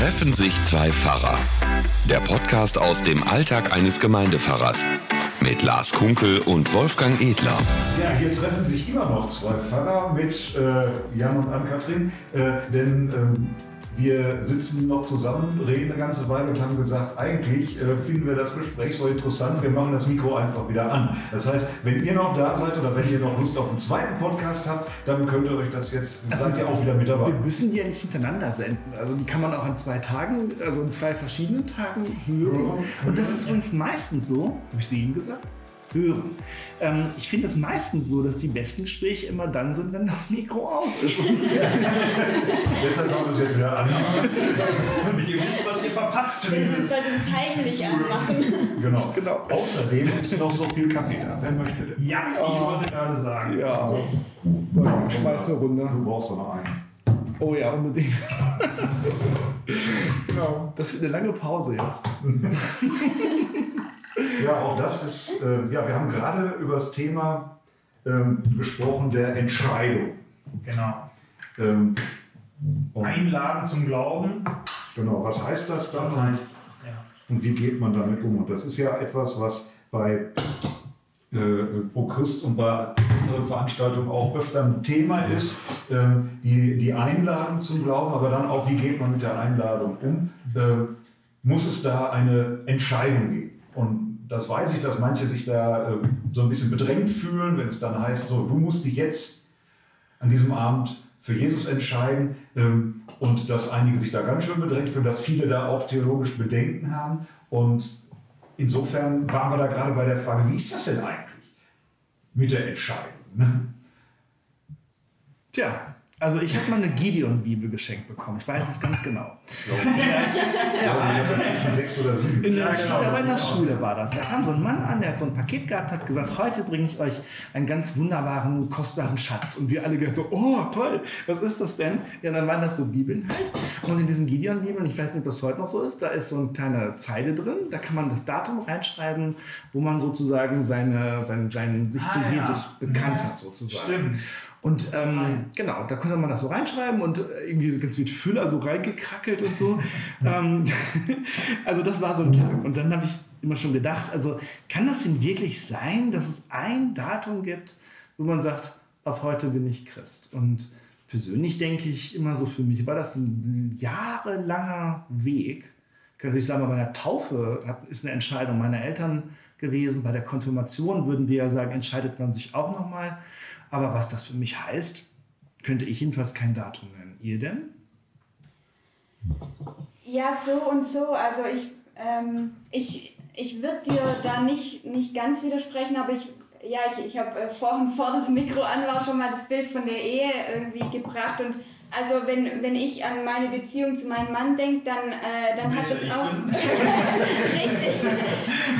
Treffen sich zwei Pfarrer. Der Podcast aus dem Alltag eines Gemeindepfarrers. Mit Lars Kunkel und Wolfgang Edler. Ja, hier treffen sich immer noch zwei Pfarrer mit äh, Jan und Ann-Kathrin, äh, denn ähm, wir sitzen noch zusammen, reden eine ganze Weile und haben gesagt, eigentlich äh, finden wir das Gespräch so interessant, wir machen das Mikro einfach wieder an. Das heißt, wenn ihr noch da seid oder wenn ihr noch Lust auf einen zweiten Podcast habt, dann könnt ihr euch das jetzt, Also seid ihr auch wieder mit dabei. Wir müssen die ja nicht hintereinander senden. Also die kann man auch an zwei Tagen, also in zwei verschiedenen Tagen hören. Und das ist übrigens meistens so, habe ich sie Ihnen gesagt? Hören. Ähm, ich finde es meistens so, dass die besten Gespräche immer dann sind, wenn das Mikro aus ist. Deshalb machen wir es jetzt wieder an. Damit ihr wisst, was ihr verpasst. Wir sollten es heimlich anmachen. Genau. Genau. Außerdem ist noch so viel Kaffee da. Wer möchte denn? Ja, ich wollte gerade sagen. ja, ich schmeiß eine Runde. Du brauchst doch noch einen. Oh ja, unbedingt. genau. Das wird eine lange Pause jetzt. Ja, auch das ist, äh, ja, wir haben gerade über das Thema ähm, gesprochen der Entscheidung. Genau. Ähm, und, Einladen zum Glauben. genau, was heißt das dann? Das heißt es. Ja. Und wie geht man damit um? Und das ist ja etwas, was bei äh, Pro Christ und bei anderen Veranstaltungen auch öfter ein Thema ist, ähm, die, die Einladung zum Glauben, aber dann auch, wie geht man mit der Einladung um? Ähm, muss es da eine Entscheidung geben? Und das weiß ich, dass manche sich da äh, so ein bisschen bedrängt fühlen, wenn es dann heißt, so, du musst dich jetzt an diesem Abend für Jesus entscheiden ähm, und dass einige sich da ganz schön bedrängt fühlen, dass viele da auch theologisch Bedenken haben. Und insofern waren wir da gerade bei der Frage, wie ist das denn eigentlich mit der Entscheidung? Ne? Tja, also ich habe mal eine Gideon-Bibel geschenkt bekommen. Ich weiß es ganz genau. Ich glaube, ich habe zwischen sechs oder sieben. In der, Ja, genau. aber in der Schule war das. Da kam so ein Mann an, der hat so ein Paket gehabt, hat gesagt, heute bringe ich euch einen ganz wunderbaren, kostbaren Schatz. Und wir alle gesagt so, oh toll, was ist das denn? Ja, dann waren das so Bibeln halt. Und in diesen Gideon-Bibeln, ich weiß nicht, ob das heute noch so ist, da ist so eine kleine Zeile drin. Da kann man das Datum reinschreiben, wo man sozusagen seine, seine, seinen, sich Ah, zu ja. Jesus bekannt Ja, hat sozusagen. Stimmt. Und ähm, genau, da konnte man das so reinschreiben und äh, irgendwie ganz mit Füller so reingekrackelt und so. ähm, also das war so ein Tag. Und dann habe ich immer schon gedacht, also kann das denn wirklich sein, dass es ein Datum gibt, wo man sagt, ab heute bin ich Christ? Und persönlich denke ich immer so, für mich war das ein jahrelanger Weg. Ich kann natürlich sagen, bei meiner Taufe ist eine Entscheidung meiner Eltern gewesen. Bei der Konfirmation würden wir ja sagen, entscheidet man sich auch nochmal. Aber was das für mich heißt, könnte ich jedenfalls kein Datum nennen. Ihr denn? Ja, so und so. Also ich, ähm, ich, ich würde dir da nicht, nicht ganz widersprechen, aber ich, ja, ich, ich habe äh, vorhin vor das Mikro an war schon mal das Bild von der Ehe irgendwie gebracht und also wenn, wenn ich an meine Beziehung zu meinem Mann denke, dann, äh, dann hat es auch richtig,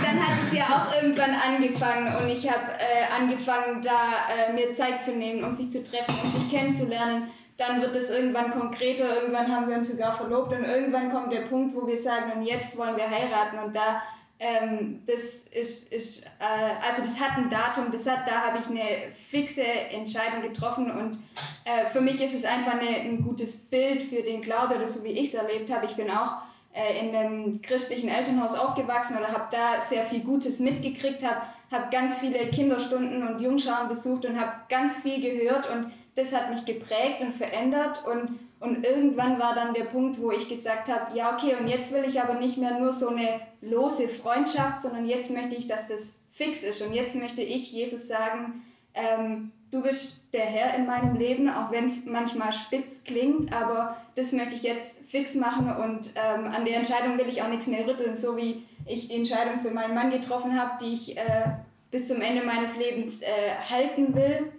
dann hat es ja auch irgendwann angefangen und ich habe äh, angefangen, da äh, mir Zeit zu nehmen, um sich zu treffen, um sich kennenzulernen. Dann wird es irgendwann konkreter, irgendwann haben wir uns sogar verlobt und irgendwann kommt der Punkt, wo wir sagen, und jetzt wollen wir heiraten und da ähm, das ist, ist äh, also das hat ein Datum, das hat, da habe ich eine fixe Entscheidung getroffen und äh, für mich ist es einfach eine, ein gutes Bild für den Glaube, oder so wie ich es erlebt habe. Ich bin auch äh, in einem christlichen Elternhaus aufgewachsen oder habe da sehr viel Gutes mitgekriegt, habe hab ganz viele Kinderstunden und Jungscharen besucht und habe ganz viel gehört und das hat mich geprägt und verändert und, und irgendwann war dann der Punkt, wo ich gesagt habe, ja okay, und jetzt will ich aber nicht mehr nur so eine lose Freundschaft, sondern jetzt möchte ich, dass das fix ist und jetzt möchte ich Jesus sagen, ähm, du bist der Herr in meinem Leben, auch wenn es manchmal spitz klingt, aber das möchte ich jetzt fix machen und ähm, an der Entscheidung will ich auch nichts mehr rütteln, so wie ich die Entscheidung für meinen Mann getroffen habe, die ich äh, bis zum Ende meines Lebens äh, halten will.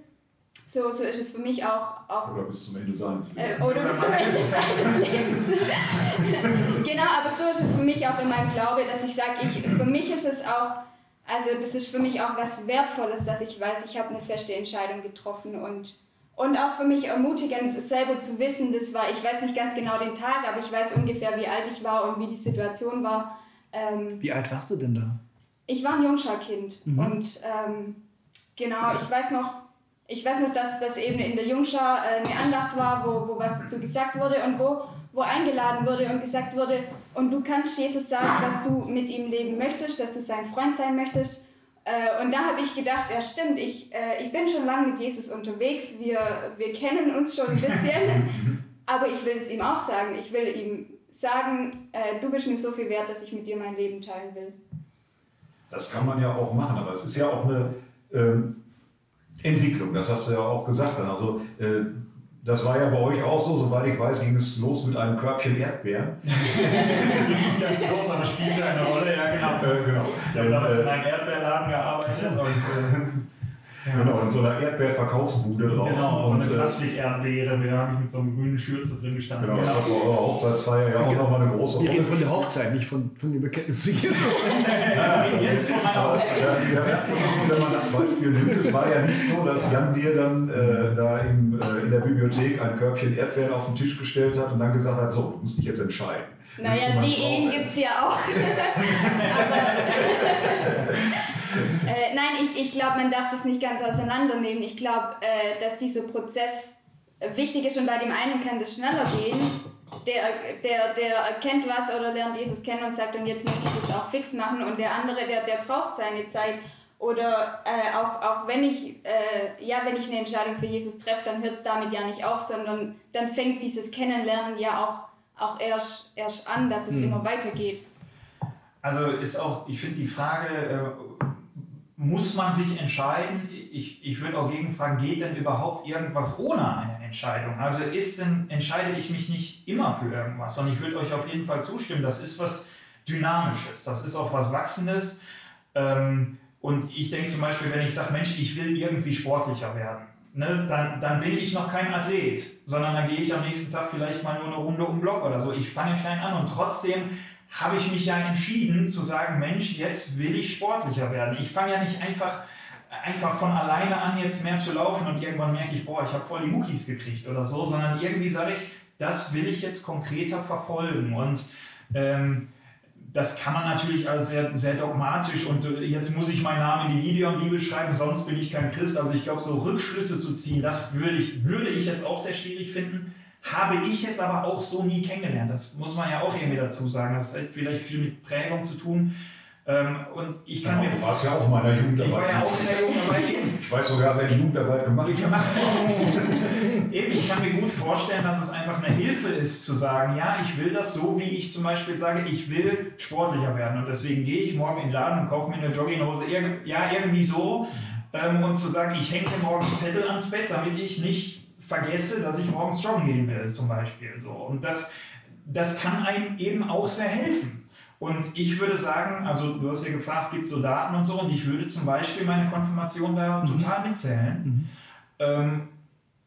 So, so ist es für mich auch, auch Oder bis zum Ende seines äh, Lebens. oder bis zum Ende seines Lebens. genau, aber so ist es für mich auch in meinem Glaube, dass ich sage, ich, für mich ist es auch, also das ist für mich auch was Wertvolles, dass ich weiß, ich habe eine feste Entscheidung getroffen und, und auch für mich ermutigend, selber zu wissen, das war, ich weiß nicht ganz genau den Tag, aber ich weiß ungefähr, wie alt ich war und wie die Situation war. Ähm, Wie alt warst du denn da? ich war ein Jungscharkind Mhm. und ähm, genau, ich weiß noch, ich weiß noch, dass das eben in der Jungschau äh, eine Andacht war, wo, wo was dazu gesagt wurde und wo, wo eingeladen wurde und gesagt wurde, und du kannst Jesus sagen, dass du mit ihm leben möchtest, dass du sein Freund sein möchtest. Äh, und da habe ich gedacht, ja stimmt, ich, äh, ich bin schon lange mit Jesus unterwegs, wir, wir kennen uns schon ein bisschen, aber ich will es ihm auch sagen. Ich will ihm sagen, du bist mir so viel wert, dass ich mit dir mein Leben teilen will. Das kann man ja auch machen, aber es ist ja auch eine ähm, Entwicklung, das hast du ja auch gesagt. Dann. Also, äh, das war ja bei euch auch so, soweit ich weiß, ging es los mit einem Körbchen Erdbeeren. Nicht ganz groß, aber spielte eine Rolle, ja genau. Äh, genau. Ich habe damals Äh, in einem Erdbeerladen gearbeitet und äh, ja. Genau, in so einer Erdbeerverkaufsbude draußen. Genau, so eine äh, Plastikerdbeere, da habe ich mit so einer grünen Schürze drin gestanden. Genau, das hat bei eurer Hochzeitsfeier ja auch nochmal eine große Wir reden Rolle. von der Hochzeit, nicht von, von dem Bekenntnis zu Jesus. Jetzt von meiner Ja, ja, ja, also, wenn man das Beispiel nimmt, es war ja nicht so, dass Jan dir dann äh, da im, äh, in der Bibliothek ein Körbchen Erdbeeren auf den Tisch gestellt hat und dann gesagt hat, so, du musst dich jetzt entscheiden. Naja, die Ehen gibt es ja auch. Aber äh, nein, ich, ich glaube, man darf das nicht ganz auseinandernehmen. Ich glaube, äh, dass dieser Prozess wichtig ist und bei dem einen kann das schneller gehen. Der, der, der erkennt was oder lernt Jesus kennen und sagt, und jetzt möchte ich das auch fix machen. Und der andere, der, der braucht seine Zeit. Oder äh, auch, auch wenn ich äh, ja, wenn ich eine Entscheidung für Jesus treffe, dann hört es damit ja nicht auf, sondern dann fängt dieses Kennenlernen ja auch, auch erst, erst an, dass es immer weitergeht. Also ist auch, ich finde die Frage, äh, muss man sich entscheiden? Ich, ich würde auch gegenfragen, geht denn überhaupt irgendwas ohne eine Entscheidung? Also ist denn, entscheide ich mich nicht immer für irgendwas? Und ich würde euch auf jeden Fall zustimmen, das ist was Dynamisches, das ist auch was Wachsendes. Ähm, und ich denke zum Beispiel, wenn ich sage, Mensch, ich will irgendwie sportlicher werden, ne, dann, dann bin ich noch kein Athlet, sondern dann gehe ich am nächsten Tag vielleicht mal nur eine Runde um den Block oder so. Ich fange klein an und trotzdem habe ich mich ja entschieden zu sagen, Mensch, jetzt will ich sportlicher werden. Ich fange ja nicht einfach, einfach von alleine an, jetzt mehr zu laufen und irgendwann merke ich, boah, ich habe voll die Muckis gekriegt oder so, sondern irgendwie sage ich, das will ich jetzt konkreter verfolgen. Und ähm, das kann man natürlich als sehr, sehr dogmatisch und äh, jetzt muss ich meinen Namen in die Gideon-Bibel schreiben, sonst bin ich kein Christ. Also ich glaube, so Rückschlüsse zu ziehen, das würde ich, würde ich jetzt auch sehr schwierig finden. Habe ich jetzt aber auch so nie kennengelernt. Das muss man ja auch irgendwie dazu sagen. Das hat vielleicht viel mit Prägung zu tun. Ähm, und ich kann Genau, mir du warst ja auch in meiner Ich war Jugendarbeit. ja auch in der Jugendarbeit eben. Ich weiß sogar, wer die Jugendarbeit gemacht hat. Eben, ich kann mir gut vorstellen, dass es einfach eine Hilfe ist, zu sagen, ja, ich will das so, wie ich zum Beispiel sage, ich will sportlicher werden. Und deswegen gehe ich morgen in den Laden und kaufe mir eine Jogginghose, ja, irgendwie so. Ähm, und zu sagen, ich hänge mir morgen einen Zettel ans Bett, damit ich nicht vergesse, dass ich morgens joggen gehen will, zum Beispiel. So. Und das, das kann einem eben auch sehr helfen. Und ich würde sagen, also du hast ja gefragt, gibt es so Daten und so, und ich würde zum Beispiel meine Konfirmation da total mitzählen. Ähm,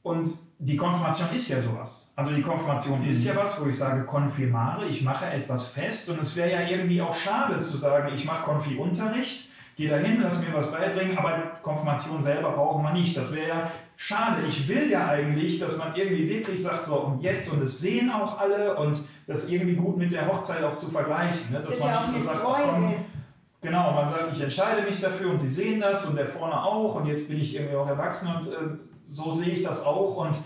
und die Konfirmation ist ja sowas. Also die Konfirmation ist ja was, wo ich sage, konfirmare, ich mache etwas fest. Und es wäre ja irgendwie auch schade zu sagen, ich mache Konfi-Unterricht, gehe dahin, lass mir was beibringen, aber Konfirmation selber brauchen wir nicht. Das wäre ja schade. Ich will ja eigentlich, dass man irgendwie wirklich sagt, so und jetzt, und es sehen auch alle und das irgendwie gut mit der Hochzeit auch zu vergleichen. Ne? Das Dass ja man nicht so sagt, ach komm. Genau, man sagt, ich entscheide mich dafür und die sehen das und der vorne auch und jetzt bin ich irgendwie auch erwachsen und äh, so sehe ich das auch und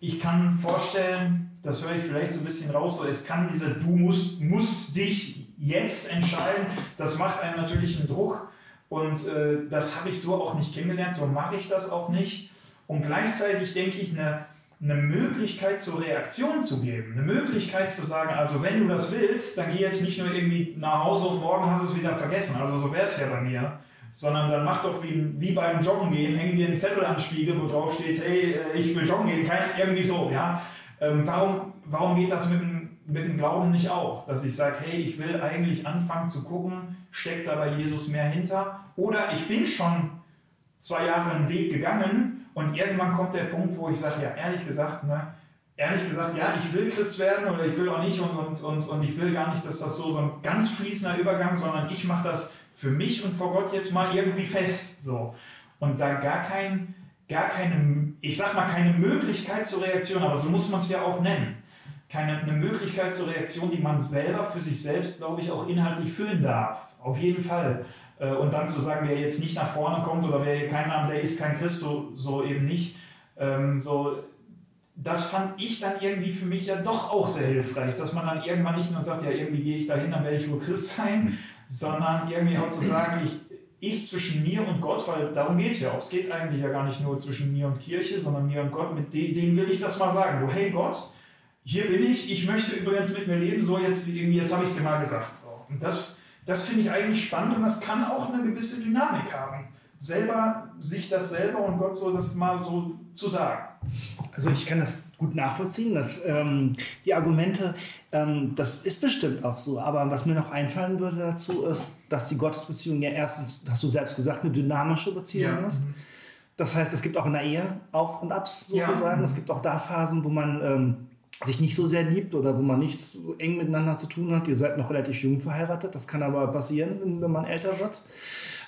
ich kann vorstellen, das höre ich vielleicht so ein bisschen raus, so es kann dieser du musst, musst dich jetzt entscheiden, das macht einem natürlich einen Druck und äh, das habe ich so auch nicht kennengelernt, so mache ich das auch nicht. Und gleichzeitig denke ich, eine, eine Möglichkeit zur Reaktion zu geben, eine Möglichkeit zu sagen, also wenn du das willst, dann geh jetzt nicht nur irgendwie nach Hause und morgen hast du es wieder vergessen, also so wäre es ja bei mir, sondern dann mach doch wie, wie beim Joggen gehen, häng dir einen Zettel an den Spiegel, wo drauf steht, hey, äh, ich will joggen gehen, Kein, irgendwie so, ja. Ähm, warum, warum geht das mit dem, mit dem Glauben nicht auch? Dass ich sage, hey, ich will eigentlich anfangen zu gucken, steckt da bei Jesus mehr hinter? Oder ich bin schon zwei Jahre einen Weg gegangen und irgendwann kommt der Punkt, wo ich sage, ja, ehrlich gesagt, ne, ehrlich gesagt, ja, ich will Christ werden oder ich will auch nicht und, und, und, und ich will gar nicht, dass das so, so ein ganz fließender Übergang, sondern ich mache das für mich und vor Gott jetzt mal irgendwie fest. So. Und da gar kein, gar keine, ich sag mal, keine Möglichkeit zur Reaktion, aber so muss man es ja auch nennen. Keine eine Möglichkeit zur Reaktion, die man selber für sich selbst, glaube ich, auch inhaltlich füllen darf. Auf jeden Fall. Äh, und dann zu sagen, wer jetzt nicht nach vorne kommt oder wer keinen Namen, der ist kein Christ, so, so eben nicht. Ähm, so, das fand ich dann irgendwie für mich ja doch auch sehr hilfreich, dass man dann irgendwann nicht nur sagt, ja, irgendwie gehe ich dahin, dann werde ich wohl Christ sein, sondern irgendwie auch zu sagen, ich, ich zwischen mir und Gott, weil darum geht es ja auch. Es geht eigentlich ja gar nicht nur zwischen mir und Kirche, sondern mir und Gott, mit dem, dem will ich das mal sagen. Du, hey Gott, hier bin ich, ich möchte übrigens mit mir leben, so jetzt, irgendwie, jetzt habe ich es dir mal gesagt. So. Und das, das finde ich eigentlich spannend und das kann auch eine gewisse Dynamik haben. Selber, sich das selber und Gott so das mal so zu sagen. Also ich kann das gut nachvollziehen, dass ähm, die Argumente, ähm, das ist bestimmt auch so, aber was mir noch einfallen würde dazu ist, dass die Gottesbeziehung ja erstens, hast du selbst gesagt, eine dynamische Beziehung ja. ist. Mhm. Das heißt, es gibt auch in der Ehe Auf und Abs sozusagen. Ja. Es gibt auch da Phasen, wo man ähm, sich nicht so sehr liebt oder wo man nichts so eng miteinander zu tun hat. Ihr seid noch relativ jung verheiratet, das kann aber passieren, wenn man älter wird.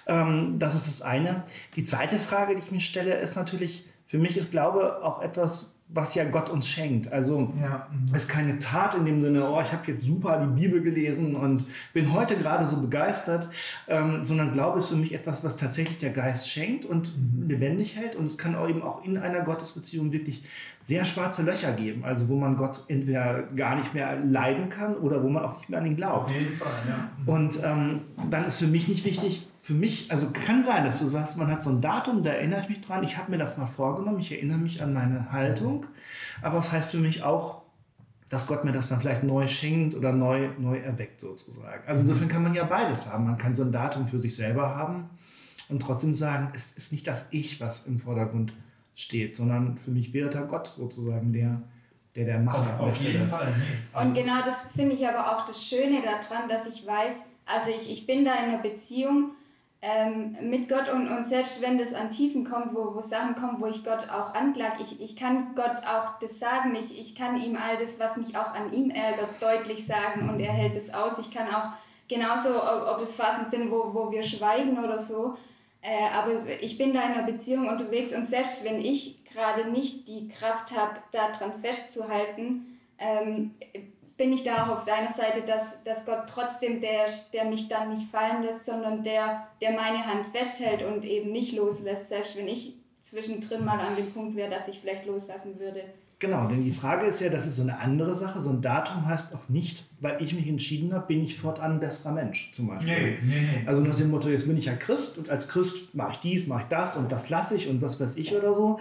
Ähm, das ist das eine. Die zweite Frage, die ich mir stelle, ist natürlich, für mich ist Glaube auch etwas, was ja Gott uns schenkt. Also ja. Mhm. ist keine Tat in dem Sinne, oh, ich habe jetzt super die Bibel gelesen und bin heute gerade so begeistert, ähm, sondern Glaube ist für mich etwas, was tatsächlich der Geist schenkt und mhm. lebendig hält. Und es kann auch eben auch in einer Gottesbeziehung wirklich sehr schwarze Löcher geben, also wo man Gott entweder gar nicht mehr leiden kann oder wo man auch nicht mehr an ihn glaubt. Auf jeden Fall, ja. Und ähm, dann ist für mich nicht wichtig, für mich, also kann sein, dass du sagst, man hat so ein Datum, da erinnere ich mich dran, ich habe mir das mal vorgenommen, ich erinnere mich an meine Haltung, aber es das heißt für mich auch, dass Gott mir das dann vielleicht neu schenkt oder neu, neu erweckt sozusagen. Also insofern kann man ja beides haben. Man kann so ein Datum für sich selber haben und trotzdem sagen, es ist nicht das Ich, was im Vordergrund steht, sondern für mich wäre da Gott sozusagen der, der der Macher auf, auf jeden Fall. Und genau das finde ich aber auch das Schöne daran, dass ich weiß, also ich, ich bin da in einer Beziehung, ähm, mit Gott und, und selbst wenn das an Tiefen kommt, wo, wo Sachen kommen, wo ich Gott auch anklag, ich, ich kann Gott auch das sagen, ich, ich kann ihm all das, was mich auch an ihm ärgert, deutlich sagen und er hält es aus. Ich kann auch genauso, ob, ob das Phasen sind, wo, wo wir schweigen oder so, äh, aber ich bin da in einer Beziehung unterwegs und selbst wenn ich gerade nicht die Kraft habe, daran festzuhalten, ähm, bin ich da auch auf deiner Seite, dass, dass Gott trotzdem der, der mich dann nicht fallen lässt, sondern der, der meine Hand festhält und eben nicht loslässt, selbst wenn ich zwischendrin mal an dem Punkt wäre, dass ich vielleicht loslassen würde. Genau, denn die Frage ist ja, das ist so eine andere Sache. So ein Datum heißt auch nicht, weil ich mich entschieden habe, bin ich fortan ein besserer Mensch, zum Beispiel. Nee, nee, nee. Also nach dem Motto, jetzt bin ich ja Christ und als Christ mache ich dies, mache ich das und das lasse ich und was weiß ich oder so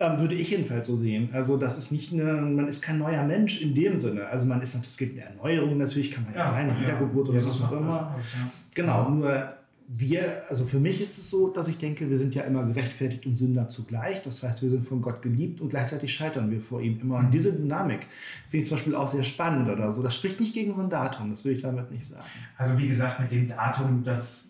ähm, würde ich jedenfalls so sehen. Also das ist nicht eine, man ist kein neuer Mensch in dem Sinne. Also man ist, es gibt eine Erneuerung natürlich, kann man ja, ja sein, eine ja. Wiedergeburt oder ja, was auch immer. Genau, nur wir, also für mich ist es so, dass ich denke, wir sind ja immer gerechtfertigt und Sünder zugleich. Das heißt, wir sind von Gott geliebt und gleichzeitig scheitern wir vor ihm immer. Und diese Dynamik finde ich zum Beispiel auch sehr spannend oder so. Das spricht nicht gegen so ein Datum, das will ich damit nicht sagen. Also wie gesagt, mit dem Datum, das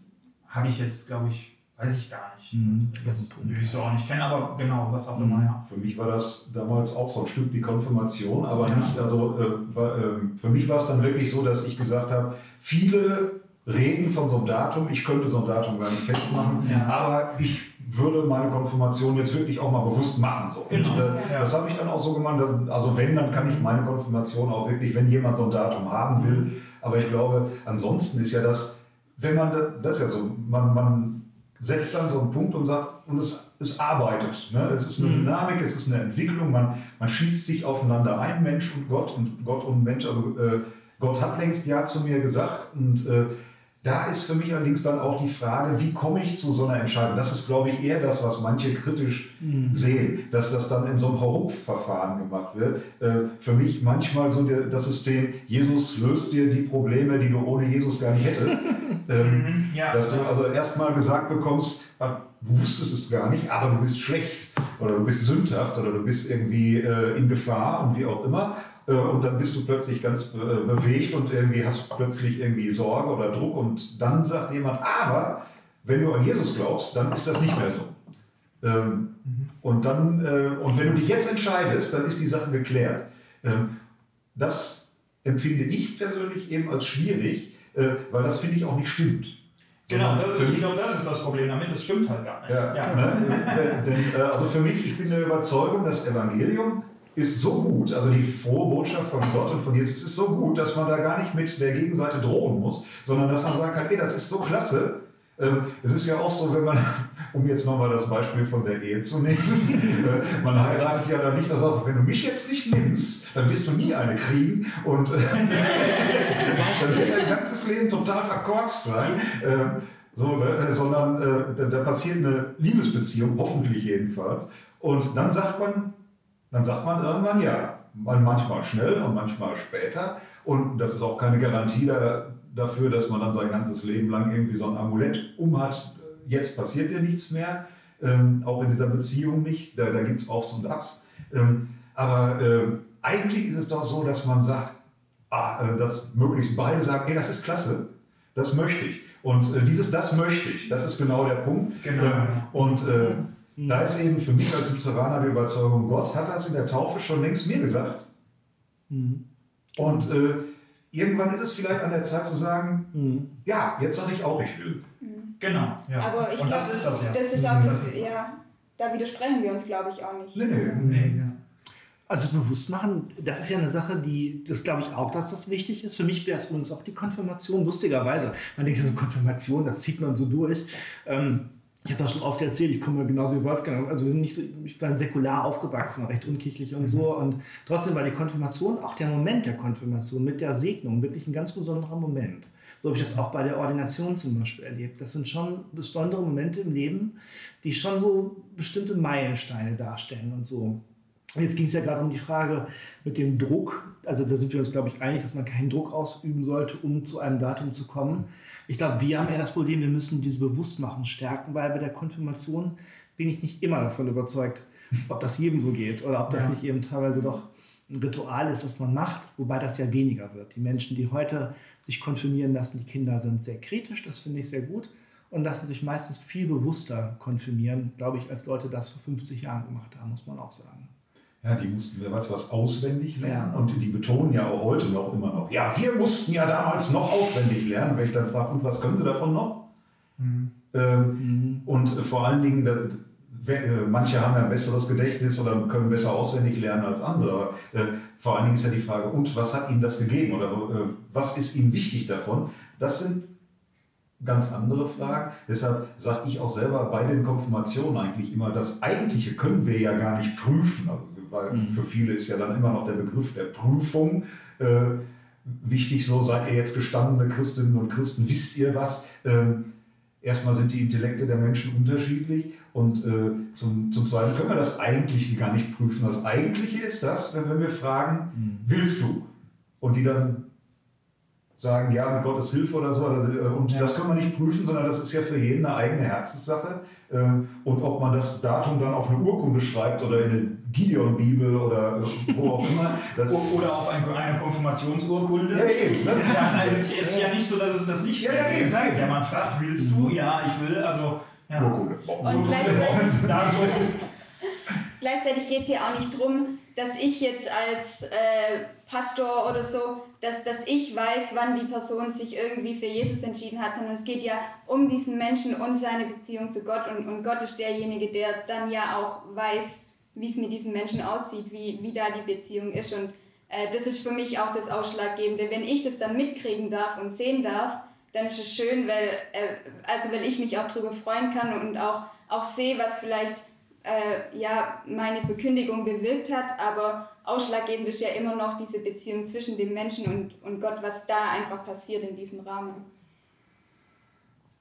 habe ich jetzt, glaube ich, Weiß ich gar nicht. Mhm. Das würde ich so auch nicht kennen, aber genau, was auch immer, mhm. ja. Für mich war das damals auch so ein Stück die Konfirmation, aber ja. nicht, also äh, war, äh, für mich war es dann wirklich so, dass ich gesagt habe, viele reden von so einem Datum, ich könnte so ein Datum gar nicht festmachen, ja. aber ich würde meine Konfirmation jetzt wirklich auch mal bewusst machen. So. Genau. Und, äh, ja. Das habe ich dann auch so gemacht. Also wenn, dann kann ich meine Konfirmation auch wirklich, wenn jemand so ein Datum haben will. Aber ich glaube, ansonsten ist ja das, wenn man, das ist ja so, man, man setzt dann so einen Punkt und sagt, und es, es arbeitet. Ne? Es ist eine mhm. Dynamik, es ist eine Entwicklung, man, man schießt sich aufeinander ein, Mensch und Gott und Gott und Mensch. Also äh, Gott hat längst Ja zu mir gesagt und äh, da ist für mich allerdings dann auch die Frage, wie komme ich zu so einer Entscheidung? Das ist, glaube ich, eher das, was manche kritisch mhm. sehen, dass das dann in so einem Hauruck-Verfahren gemacht wird. Äh, für mich manchmal so der, das System, Jesus löst dir die Probleme, die du ohne Jesus gar nicht hättest. ähm, mhm. ja. Dass du also erstmal gesagt bekommst, ah, du wusstest es gar nicht, aber du bist schlecht oder du bist sündhaft oder du bist irgendwie äh, in Gefahr und wie auch immer. Äh, und dann bist du plötzlich ganz äh, bewegt und irgendwie hast plötzlich irgendwie Sorge oder Druck und dann sagt jemand, aber wenn du an Jesus glaubst, dann ist das nicht mehr so. Ähm, mhm. Und dann, äh, und wenn du dich jetzt entscheidest, dann ist die Sache geklärt. Ähm, das empfinde ich persönlich eben als schwierig, weil das finde ich auch nicht stimmt. Genau, das ist, ich glaube, das ist das Problem damit, das stimmt halt gar nicht. Ja, ja. Ne? Also für mich, ich bin der Überzeugung, das Evangelium ist so gut, also die frohe Botschaft von Gott und von Jesus ist so gut, dass man da gar nicht mit der Gegenseite drohen muss, sondern dass man sagen kann, ey, das ist so klasse, Ähm, es ist ja auch so, wenn man, um jetzt nochmal das Beispiel von der Ehe zu nehmen, äh, man heiratet ja dann nicht, dass sagt, wenn du mich jetzt nicht nimmst, dann wirst du nie eine kriegen und dann wird dein ganzes Leben total verkorkst sein. Ähm, so, ne? sondern äh, da, passiert eine Liebesbeziehung, hoffentlich jedenfalls. Und dann sagt man, dann sagt man irgendwann ja. Manchmal schnell und manchmal später. Und das ist auch keine Garantie da, dafür, dass man dann sein ganzes Leben lang irgendwie so ein Amulett umhat. Jetzt passiert ja nichts mehr, ähm, auch in dieser Beziehung nicht. Da, da gibt es Aufs und Abs. Ähm, aber äh, eigentlich ist es doch so, dass man sagt, ah, äh, dass möglichst beide sagen, ey, das ist klasse, das möchte ich. Und äh, dieses Das möchte ich, das ist genau der Punkt. Genau. Ähm, und äh, mhm. Da ist eben für mich als Lutheraner die Überzeugung, Gott hat das in der Taufe schon längst mir gesagt. Mhm. Und äh, irgendwann ist es vielleicht an der Zeit zu sagen, mhm. ja, jetzt sage ich auch, ich will. Mhm. Genau. Ja. Aber ich glaube, das ist das ja. Das ist auch das, ja, da widersprechen wir uns, glaube ich, auch nicht. Nee, nee. nee ja. Also bewusst machen, das ist ja eine Sache, die, das glaube ich auch, dass das wichtig ist. Für mich wäre es übrigens auch die Konfirmation, lustigerweise. Man denkt so, Konfirmation, das zieht man so durch. Ähm, ich habe das schon oft erzählt, ich komme genauso wie Wolfgang. Also wir sind nicht so, ich war säkular aufgewachsen, recht unkirchlich und so. Und trotzdem war die Konfirmation, auch der Moment der Konfirmation mit der Segnung, wirklich ein ganz besonderer Moment. So habe ich das auch bei der Ordination zum Beispiel erlebt. Das sind schon besondere Momente im Leben, die schon so bestimmte Meilensteine darstellen und so. Jetzt ging es ja gerade um die Frage mit dem Druck. Also da sind wir uns, glaube ich, einig, dass man keinen Druck ausüben sollte, um zu einem Datum zu kommen. Ich glaube, wir haben eher das Problem, wir müssen diese Bewusstmachung stärken, weil bei der Konfirmation bin ich nicht immer davon überzeugt, ob das jedem so geht oder ob das ja. nicht eben teilweise doch ein Ritual ist, das man macht, wobei das ja weniger wird. Die Menschen, die heute sich konfirmieren lassen, die Kinder sind sehr kritisch, das finde ich sehr gut und lassen sich meistens viel bewusster konfirmieren, glaube ich, als Leute das vor 50 Jahren gemacht haben, muss man auch sagen. Ja, die mussten, wer weiß was, auswendig lernen. Und die betonen ja auch heute noch immer noch, ja, wir mussten ja damals noch auswendig lernen. Wenn ich dann frage, und was könnte davon noch? Mhm. Ähm, mhm. Und vor allen Dingen, äh, manche haben ja ein besseres Gedächtnis oder können besser auswendig lernen als andere. Äh, vor allen Dingen ist ja die Frage, und was hat ihnen das gegeben oder äh, was ist ihnen wichtig davon? Das sind ganz andere Fragen. Deshalb sage ich auch selber bei den Konfirmationen eigentlich immer, das Eigentliche können wir ja gar nicht prüfen. Also weil mhm. für viele ist ja dann immer noch der Begriff der Prüfung äh, wichtig. So seid ihr jetzt gestandene Christinnen und Christen, wisst ihr was? Ähm, erstmal sind die Intellekte der Menschen unterschiedlich und äh, zum, zum Zweiten können wir das Eigentliche gar nicht prüfen. Das Eigentliche ist das, wenn, wenn wir fragen, mhm. willst du? Und die dann sagen, ja, mit Gottes Hilfe oder so. Äh, und ja. das können wir nicht prüfen, sondern das ist ja für jeden eine eigene Herzenssache. Ähm, und ob man das Datum dann auf eine Urkunde schreibt oder in eine Gideon-Bibel oder wo auch immer. oder auf eine Konfirmationsurkunde. Ja, eben. Ne? Ja, also es ist ja nicht so, dass es das nicht ja, ja, eben. sagt. Ja, man fragt, willst du? Ja, ich will. Also, ja. Urkunde. Und gleichzeitig, gleichzeitig geht es ja auch nicht darum, dass ich jetzt als äh, Pastor oder so, dass, dass ich weiß, wann die Person sich irgendwie für Jesus entschieden hat, sondern es geht ja um diesen Menschen und seine Beziehung zu Gott und, und Gott ist derjenige, der dann ja auch weiß, wie es mit diesen Menschen aussieht, wie, wie da die Beziehung ist und äh, das ist für mich auch das Ausschlaggebende. Wenn ich das dann mitkriegen darf und sehen darf, dann ist es schön, weil, äh, also weil ich mich auch darüber freuen kann und auch, auch sehe, was vielleicht äh, ja, meine Verkündigung bewirkt hat, aber ausschlaggebend ist ja immer noch diese Beziehung zwischen dem Menschen und, und Gott, was da einfach passiert in diesem Rahmen.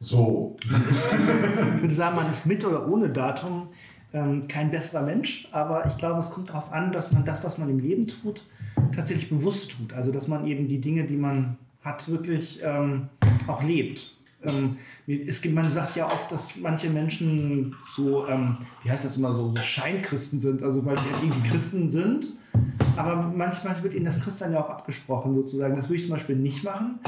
So. ich würde sagen, man ist mit oder ohne Datum ähm, kein besserer Mensch, aber ich glaube, es kommt darauf an, dass man das, was man im Leben tut, tatsächlich bewusst tut. Also, dass man eben die Dinge, die man hat, wirklich ähm, auch lebt ähm, es gibt, man sagt ja oft, dass manche Menschen so, ähm, wie heißt das immer so, so Scheinchristen sind, also weil die irgendwie Christen sind, aber manchmal wird ihnen das Christsein ja auch abgesprochen sozusagen. Das würde ich zum Beispiel nicht machen.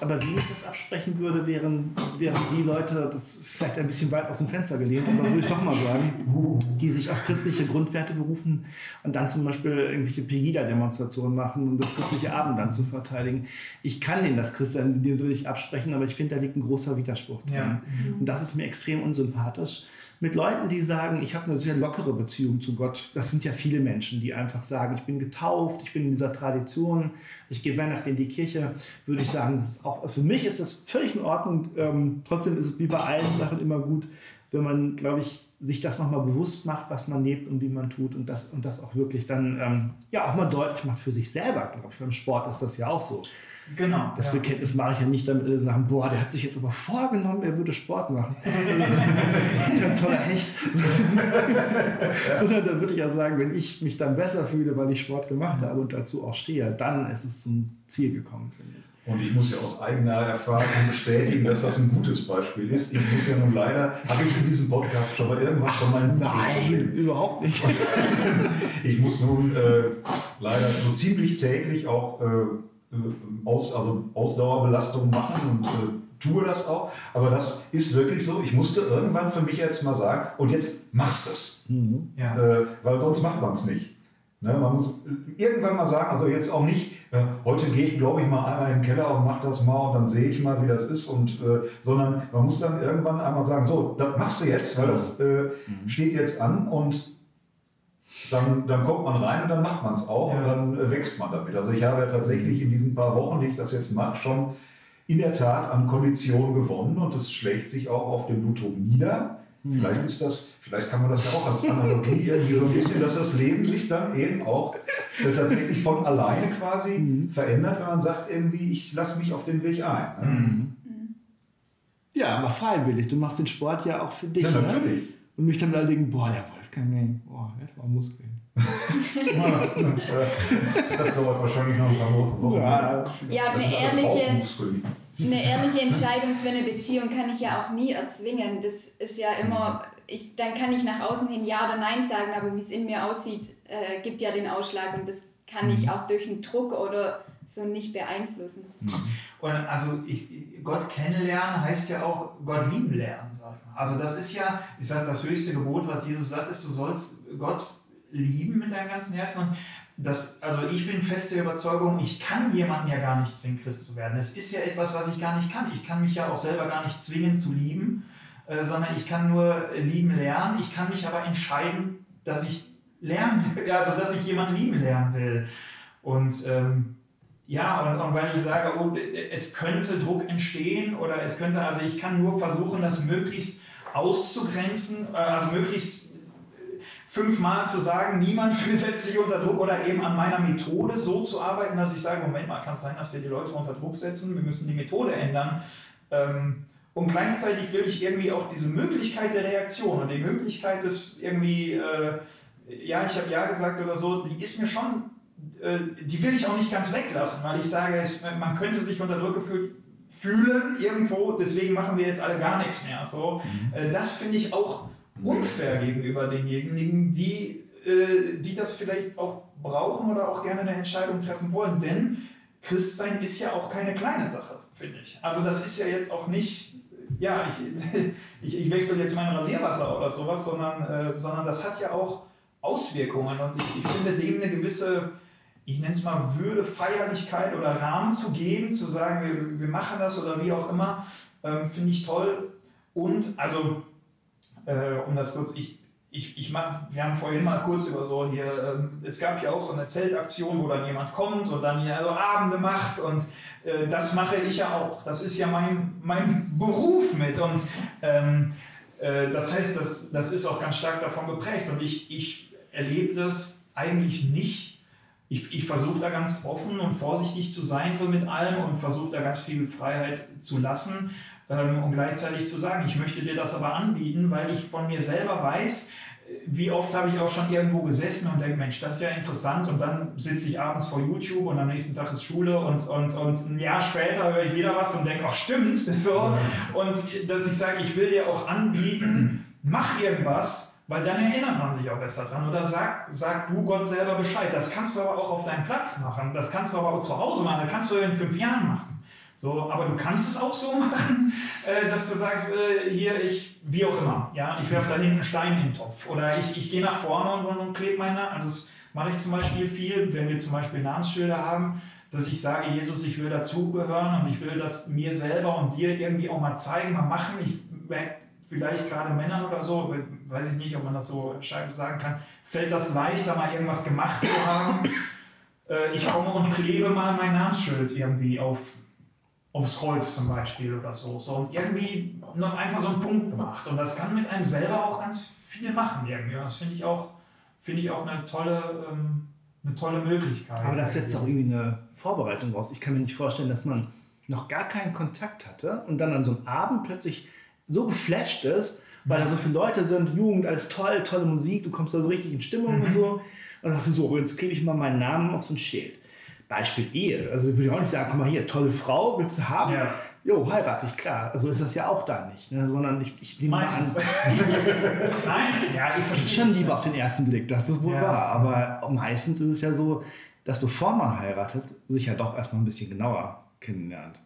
Aber wie ich das absprechen würde, wären, wären die Leute, das ist vielleicht ein bisschen weit aus dem Fenster gelehnt, aber würde ich doch mal sagen, die sich auf christliche Grundwerte berufen und dann zum Beispiel irgendwelche Pegida-Demonstrationen machen, um das christliche Abendland zu verteidigen. Ich kann denen das Christsein in dem Sinne nicht absprechen, aber ich finde, da liegt ein großer Widerspruch drin. Ja. Und das ist mir extrem unsympathisch mit Leuten, die sagen, ich habe eine sehr lockere Beziehung zu Gott. Das sind ja viele Menschen, die einfach sagen, ich bin getauft, ich bin in dieser Tradition, ich gehe Weihnachten in die Kirche, würde ich sagen, das ist auch, für mich ist das völlig in Ordnung. Ähm, trotzdem ist es wie bei allen Sachen immer gut, wenn man, glaube ich, sich das nochmal bewusst macht, was man lebt und wie man tut und das, und das auch wirklich dann ähm, ja auch mal deutlich macht für sich selber, glaube ich. Beim Sport ist das ja auch so. Genau. Das ja. Bekenntnis mache ich ja nicht, damit alle sagen, boah, der hat sich jetzt aber vorgenommen, er würde Sport machen. das ist ja ein toller Hecht. Sondern da würde ich ja sagen, wenn ich mich dann besser fühle, weil ich Sport gemacht habe und dazu auch stehe, dann ist es zum Ziel gekommen, finde ich. Und ich muss ja aus eigener Erfahrung bestätigen, dass das ein gutes Beispiel ist. Ich muss ja nun leider, habe ich in diesem Podcast schon mal irgendwas von meinem. Nein, überhaupt nicht. ich muss nun äh, leider so ziemlich täglich auch äh, aus, also Ausdauerbelastung machen und äh, tue das auch. Aber das ist wirklich so. Ich musste irgendwann für mich jetzt mal sagen, und jetzt machst du es. Mhm. Ja. Äh, weil sonst macht man es nicht. Ne, man muss irgendwann mal sagen, also jetzt auch nicht, äh, heute gehe ich, glaube ich, mal einmal in den Keller und mache das mal und dann sehe ich mal, wie das ist, und, äh, sondern man muss dann irgendwann einmal sagen, so, das machst du jetzt, weil das äh, mhm. steht jetzt an und dann, dann kommt man rein und dann macht man es auch ja. und dann äh, wächst man damit. Also ich habe ja tatsächlich in diesen paar Wochen, die ich das jetzt mache, schon in der Tat an Kondition gewonnen und das schlägt sich auch auf dem Blutdruck nieder. Mhm. Vielleicht ist das, vielleicht kann man das ja auch als Analogie irgendwie so ein bisschen, dass das Leben sich dann eben auch äh, tatsächlich von alleine quasi mhm. verändert, wenn man sagt, irgendwie, ich lasse mich auf den Weg ein. Mhm. Ja, aber freiwillig. Du machst den Sport ja auch für dich. Ja, ne? natürlich. Ne? Und mich dann da liegen, boah, der Ey, boah, hat mal Muskeln. das dauert wahrscheinlich noch ein paar Wochen. Ja, ja eine ehrliche, eine ehrliche Entscheidung für eine Beziehung kann ich ja auch nie erzwingen. Das ist ja immer, ich, dann kann ich nach außen hin Ja oder Nein sagen, aber wie es in mir aussieht, äh, gibt ja den Ausschlag und das kann ich mhm. auch durch einen Druck oder so nicht beeinflussen. Mhm. Und also ich, Gott kennenlernen heißt ja auch Gott lieben lernen, sag ich mal. Also das ist ja, ich sage, das höchste Gebot, was Jesus sagt, ist, du sollst Gott lieben mit deinem ganzen Herzen. Und das, also ich bin fest der Überzeugung, ich kann jemanden ja gar nicht zwingen, Christ zu werden. Es ist ja etwas, was ich gar nicht kann. Ich kann mich ja auch selber gar nicht zwingen zu lieben, äh, sondern ich kann nur lieben lernen. Ich kann mich aber entscheiden, dass ich lernen will, also dass ich jemanden lieben lernen will. Und ähm, ja, und, und, weil ich sage, oh, es könnte Druck entstehen oder es könnte, also ich kann nur versuchen, das möglichst auszugrenzen, äh, also möglichst fünfmal zu sagen, niemand setzt sich unter Druck oder eben an meiner Methode so zu arbeiten, dass ich sage, Moment mal, kann es sein, dass wir die Leute unter Druck setzen, wir müssen die Methode ändern. Ähm, und gleichzeitig will ich irgendwie auch diese Möglichkeit der Reaktion und die Möglichkeit des irgendwie, äh, ja, ich habe ja gesagt oder so, die ist mir schon, die will ich auch nicht ganz weglassen, weil ich sage, es, man könnte sich unter Druck gefühlt fühlen irgendwo, deswegen machen wir jetzt alle gar nichts mehr. So, mhm. äh, das finde ich auch unfair gegenüber denjenigen, die, äh, die das vielleicht auch brauchen oder auch gerne eine Entscheidung treffen wollen. Denn Christsein ist ja auch keine kleine Sache, finde ich. Also das ist ja jetzt auch nicht, ja, ich, ich, ich wechsle jetzt mein Rasierwasser oder sowas, sondern, äh, sondern das hat ja auch Auswirkungen. Und ich, ich finde dem eine gewisse, ich nenne es mal Würde, Feierlichkeit oder Rahmen zu geben, zu sagen, wir, wir machen das oder wie auch immer, ähm, finde ich toll. Und also äh, um das kurz, ich, ich, ich mach, wir haben vorhin mal kurz über so hier, ähm, es gab ja auch so eine Zeltaktion, wo dann jemand kommt und dann ja so Abende macht und äh, das mache ich ja auch. Das ist ja mein, mein Beruf mit und ähm, äh, das heißt, das, das ist auch ganz stark davon geprägt und ich, ich erlebe das eigentlich nicht. Ich, ich versuche da ganz offen und vorsichtig zu sein, so mit allem und versuche da ganz viel Freiheit zu lassen ähm, und gleichzeitig zu sagen, ich möchte dir das aber anbieten, weil ich von mir selber weiß, wie oft habe ich auch schon irgendwo gesessen und denke, Mensch, das ist ja interessant und dann sitze ich abends vor YouTube und am nächsten Tag ist Schule und, und, und ein Jahr später höre ich wieder was und denke, ach stimmt, so. Und dass ich sage, ich will dir auch anbieten, mach irgendwas, weil dann erinnert man sich auch besser dran. Oder sag, sag du Gott selber Bescheid. Das kannst du aber auch auf deinem Platz machen, das kannst du aber auch zu Hause machen, das kannst du in fünf Jahren machen. So, aber du kannst es auch so machen, äh, dass du sagst, äh, hier, ich, wie auch immer, ja, ich werfe da hinten einen Stein in den Topf. Oder ich, ich gehe nach vorne und, und klebe meine Namen. Das mache ich zum Beispiel viel, wenn wir zum Beispiel Namensschilder haben, dass ich sage, Jesus, ich will dazugehören und ich will das mir selber und dir irgendwie auch mal zeigen, mal machen. Ich vielleicht gerade Männern oder so, weiß ich nicht, ob man das so sagen kann, fällt das leichter, mal irgendwas gemacht zu haben. Äh, ich komme und klebe mal mein Namensschild irgendwie auf aufs Kreuz zum Beispiel oder so. so und irgendwie noch einfach so einen Punkt gemacht. Und das kann mit einem selber auch ganz viel machen irgendwie. Das finde ich auch, finde ich auch eine tolle, ähm, eine tolle Möglichkeit. Aber das setzt auch irgendwie eine Vorbereitung raus. Ich kann mir nicht vorstellen, dass man noch gar keinen Kontakt hatte und dann an so einem Abend plötzlich so geflasht ist, weil da so viele Leute sind, Jugend, alles toll, tolle Musik, du kommst da so richtig in Stimmung Mhm. und so. Und dann sagst du so, jetzt klebe ich mal meinen Namen auf so ein Schild. Beispiel Ehe. Also würde ich auch nicht sagen, guck mal hier, tolle Frau, willst du haben? Ja. Jo, heirate ich, klar. Also ist das ja auch da nicht, ne? sondern ich, ich nehme Meistens. an, Nein, ja, ich verstehe. schon lieber auf den ersten Blick, das ist wohl Ja. wahr. Aber meistens ist es ja so, dass bevor man heiratet, sich ja doch erstmal ein bisschen genauer kennenlernt.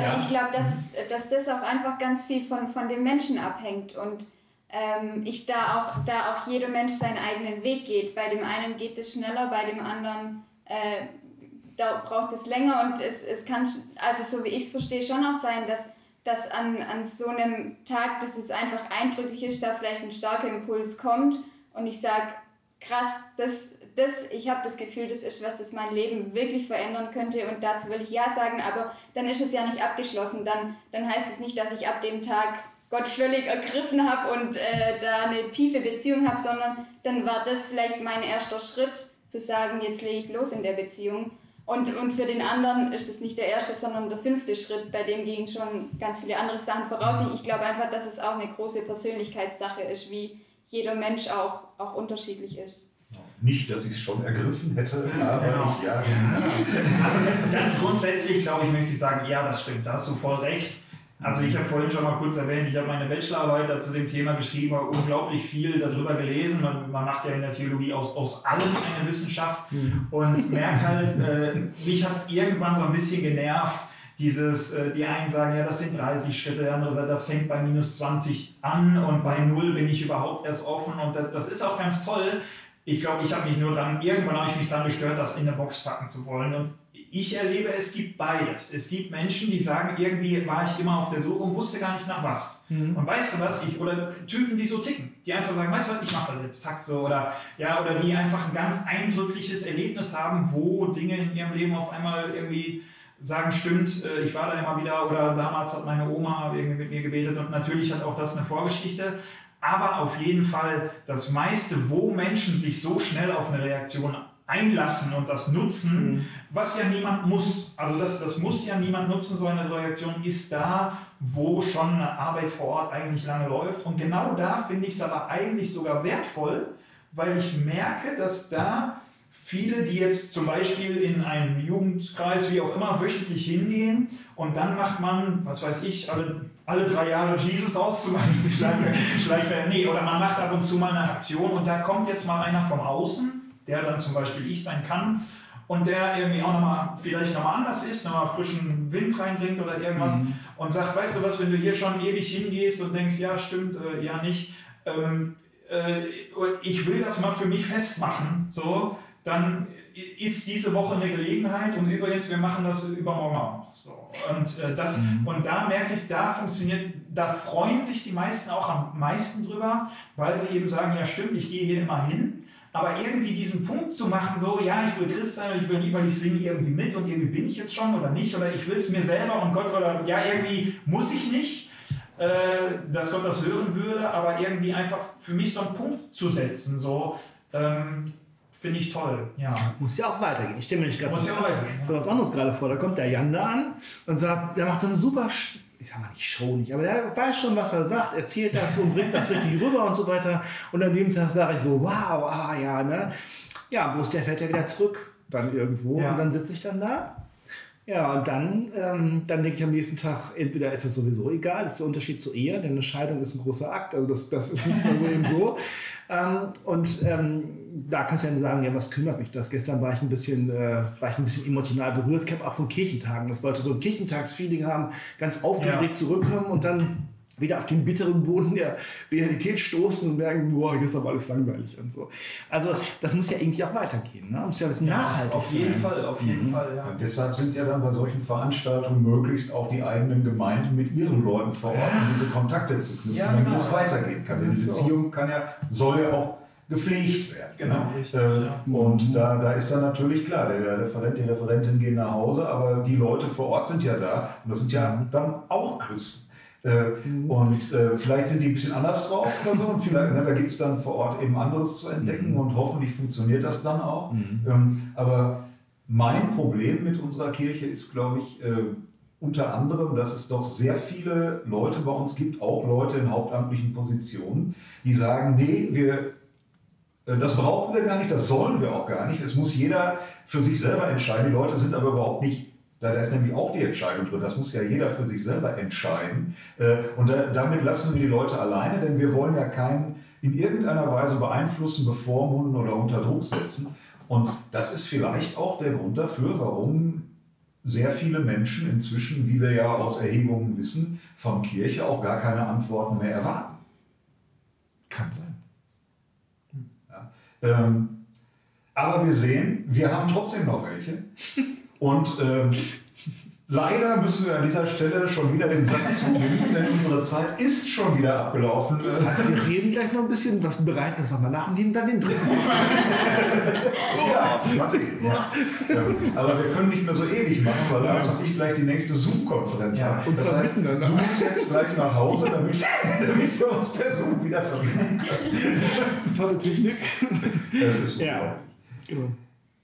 Ja. Ich glaube, dass, dass das auch einfach ganz viel von, von dem Menschen abhängt und ähm, ich da auch, da auch jeder Mensch seinen eigenen Weg geht. Bei dem einen geht es schneller, bei dem anderen äh, da braucht es länger und es, es kann, also so wie ich es verstehe, schon auch sein, dass, dass an, an so einem Tag, dass es einfach eindrücklich ist, da vielleicht ein starker Impuls kommt und ich sage, krass, das, das, ich habe das Gefühl, das ist was, das mein Leben wirklich verändern könnte und dazu will ich ja sagen, aber dann ist es ja nicht abgeschlossen. Dann, dann heißt es nicht, dass ich ab dem Tag Gott völlig ergriffen habe und äh, da eine tiefe Beziehung habe, sondern dann war das vielleicht mein erster Schritt, zu sagen, jetzt lege ich los in der Beziehung. Und, und für den anderen ist das nicht der erste, sondern der fünfte Schritt, bei dem gehen schon ganz viele andere Sachen voraus. Ich glaube einfach, dass es auch eine große Persönlichkeitssache ist, wie jeder Mensch auch, auch unterschiedlich ist. Nicht, dass ich es schon ergriffen hätte, aber Genau. ich, ja. Also ganz grundsätzlich, glaube ich, möchte ich sagen, ja, das stimmt, da hast du voll recht. Also ich habe vorhin schon mal kurz erwähnt, ich habe meine Bachelorarbeit zu dem Thema geschrieben, habe unglaublich viel darüber gelesen. Man, man macht ja in der Theologie aus, aus allem eine Wissenschaft und merkt halt, äh, mich hat es irgendwann so ein bisschen genervt, dieses, äh, die einen sagen, ja, das sind 30 Schritte, der andere sagt, das fängt bei minus 20 an und bei null bin ich überhaupt erst offen und das, das ist auch ganz toll. Ich glaube, ich habe mich nur dran, irgendwann habe ich mich dran gestört, das in eine Box packen zu wollen. Und ich erlebe, es gibt beides. Es gibt Menschen, die sagen, irgendwie war ich immer auf der Suche und wusste gar nicht nach was. Und weißt du was, ich, oder Typen, die so ticken, die einfach sagen, weißt du was, ich mache das jetzt, zack, so, oder, ja, oder die einfach ein ganz eindrückliches Erlebnis haben, wo Dinge in ihrem Leben auf einmal irgendwie sagen, stimmt, äh, ich war da immer wieder, oder damals hat meine Oma irgendwie mit mir gebetet und natürlich hat auch das eine Vorgeschichte. Aber auf jeden Fall das meiste, wo Menschen sich so schnell auf eine Reaktion einlassen und das nutzen, was ja niemand muss. Also das, das muss ja niemand nutzen, so eine Reaktion ist da, wo schon eine Arbeit vor Ort eigentlich lange läuft. Und genau da finde ich es aber eigentlich sogar wertvoll, weil ich merke, dass da viele, die jetzt zum Beispiel in einen Jugendkreis, wie auch immer, wöchentlich hingehen und dann macht man, was weiß ich, alle, alle drei Jahre Jesus aus zum Beispiel, Schleichwerbung, nee, oder man macht ab und zu mal eine Aktion und da kommt jetzt mal einer vom Außen, der dann zum Beispiel ich sein kann und der irgendwie auch nochmal, vielleicht nochmal anders ist, nochmal frischen Wind reinbringt oder irgendwas und sagt, weißt du was, wenn du hier schon ewig hingehst und denkst, ja stimmt, äh, ja nicht, ähm, äh, ich will das mal für mich festmachen, so, dann ist diese Woche eine Gelegenheit und übrigens, wir machen das übermorgen auch. So. Und, äh, das, und da merke ich, da funktioniert, da freuen sich die meisten auch am meisten drüber, weil sie eben sagen, ja stimmt, ich gehe hier immer hin. Aber irgendwie diesen Punkt zu machen, so, ja, ich will Christ sein und ich will nicht, weil ich singe irgendwie mit und irgendwie bin ich jetzt schon oder nicht, oder ich will es mir selber und Gott, oder ja, irgendwie muss ich nicht, äh, dass Gott das hören würde, aber irgendwie einfach für mich so einen Punkt zu setzen, so, ähm, finde ich toll, ja. Muss ja auch weitergehen. Ich stelle mir nicht gerade Muss ja auch weitergehen, ja. was anderes gerade vor. Da kommt der Jan da an und sagt, der macht so eine super, ich sag mal nicht Show nicht, aber der weiß schon, was er sagt, erzählt das und bringt das richtig rüber und so weiter. Und an dem Tag sage ich so, wow, ah ja, ne? Ja, bloß der fährt ja wieder zurück, dann irgendwo Ja. und dann sitze ich dann da. Ja, und dann, ähm, dann denke ich am nächsten Tag, entweder ist das sowieso egal, ist der Unterschied zur Ehe, denn eine Scheidung ist ein großer Akt, also das, das ist nicht mehr so eben so. Ähm, und ähm, da kannst du ja sagen, ja, was kümmert mich das? Gestern war ich ein bisschen, äh, war ich ein bisschen emotional berührt. Ich habe auch von Kirchentagen, dass Leute so ein Kirchentagsfeeling haben, ganz aufgedreht Ja. zurückkommen und dann wieder auf den bitteren Boden der Realität stoßen und merken, boah, hier ist aber alles langweilig und so. Also das muss ja irgendwie auch weitergehen. Ne? Muss ja ein bisschen nachhaltig auf jeden sein. Fall, auf jeden Fall, ja. Und deshalb sind ja dann bei solchen Veranstaltungen möglichst auch die eigenen Gemeinden mit ihren Leuten vor Ort, um diese Kontakte zu knüpfen, Ja, damit genau. es weitergehen kann. Denn die. Beziehung kann ja, soll ja auch gepflegt werden. Genau, richtig, Äh, ja. Und da, da ist dann natürlich klar, der, der Referent, die Referentin gehen nach Hause, aber die Leute vor Ort sind ja da und das sind ja dann auch Christen. Äh, Und äh, vielleicht sind die ein bisschen anders drauf oder so und vielleicht, ne, da gibt es dann vor Ort eben anderes zu entdecken und hoffentlich funktioniert das dann auch. Ähm, aber mein Problem mit unserer Kirche ist, glaube ich, äh, unter anderem, dass es doch sehr viele Leute bei uns gibt, auch Leute in hauptamtlichen Positionen, die sagen, nee, wir, äh, das brauchen wir gar nicht, das sollen wir auch gar nicht. Es muss jeder für sich selber entscheiden. Die Leute sind aber überhaupt nicht, da da ist nämlich auch die Entscheidung drin, das muss ja jeder für sich selber entscheiden. Äh, Und da, damit lassen wir die Leute alleine, denn wir wollen ja keinen in irgendeiner Weise beeinflussen, bevormunden oder unter Druck setzen. Und das ist vielleicht auch der Grund dafür, warum sehr viele Menschen inzwischen, wie wir ja aus Erhebungen wissen, von Kirche auch gar keine Antworten mehr erwarten. Kann sein. Ähm, aber wir sehen, wir haben trotzdem noch welche. Und ähm, leider müssen wir an dieser Stelle schon wieder den Sack zubinden, denn unsere Zeit ist schon wieder abgelaufen. Äh, Also wir reden gleich noch ein bisschen, was bereiten das nochmal nach und nehmen dann den dritten. Ja. Ja. Aber wir können nicht mehr so ewig machen, weil Lars und ich gleich die nächste Zoom-Konferenz Ja, haben. und Das heißt, du musst jetzt gleich nach Hause, damit, damit wir uns per Zoom wieder verbinden können. Tolle Technik. Das ist Ja. unglaublich. Genau.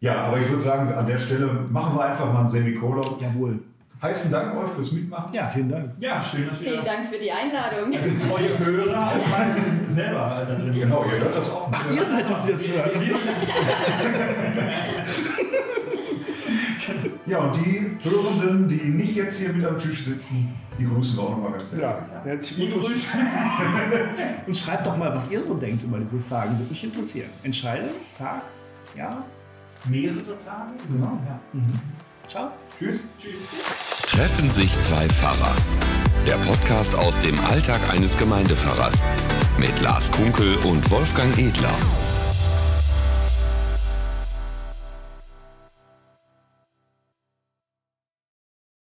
Ja, aber ich würde sagen, an der Stelle machen wir einfach mal ein Semikolon. Jawohl. Heißen Dank euch fürs Mitmachen. Ja, vielen Dank. Ja, schön, dass wir Vielen Dank für die Einladung. als treue Hörer auch mal selber da drin sind. Genau, ihr hört das auch. Ihr seid das, die das hören. Ja, und die Hörenden, die nicht jetzt hier mit am Tisch sitzen, die grüßen wir auch nochmal ganz herzlich. Ja, herzlich. Grüße. Und schreibt doch mal, was ihr so denkt über diese Fragen. Würde mich interessieren. Entscheide, Tag, ja, Mehrere Tage? Genau. Ja. ciao. Tschüss. Tschüss. Treffen sich zwei Pfarrer. Der Podcast aus dem Alltag eines Gemeindepfarrers. Mit Lars Kunkel und Wolfgang Edler.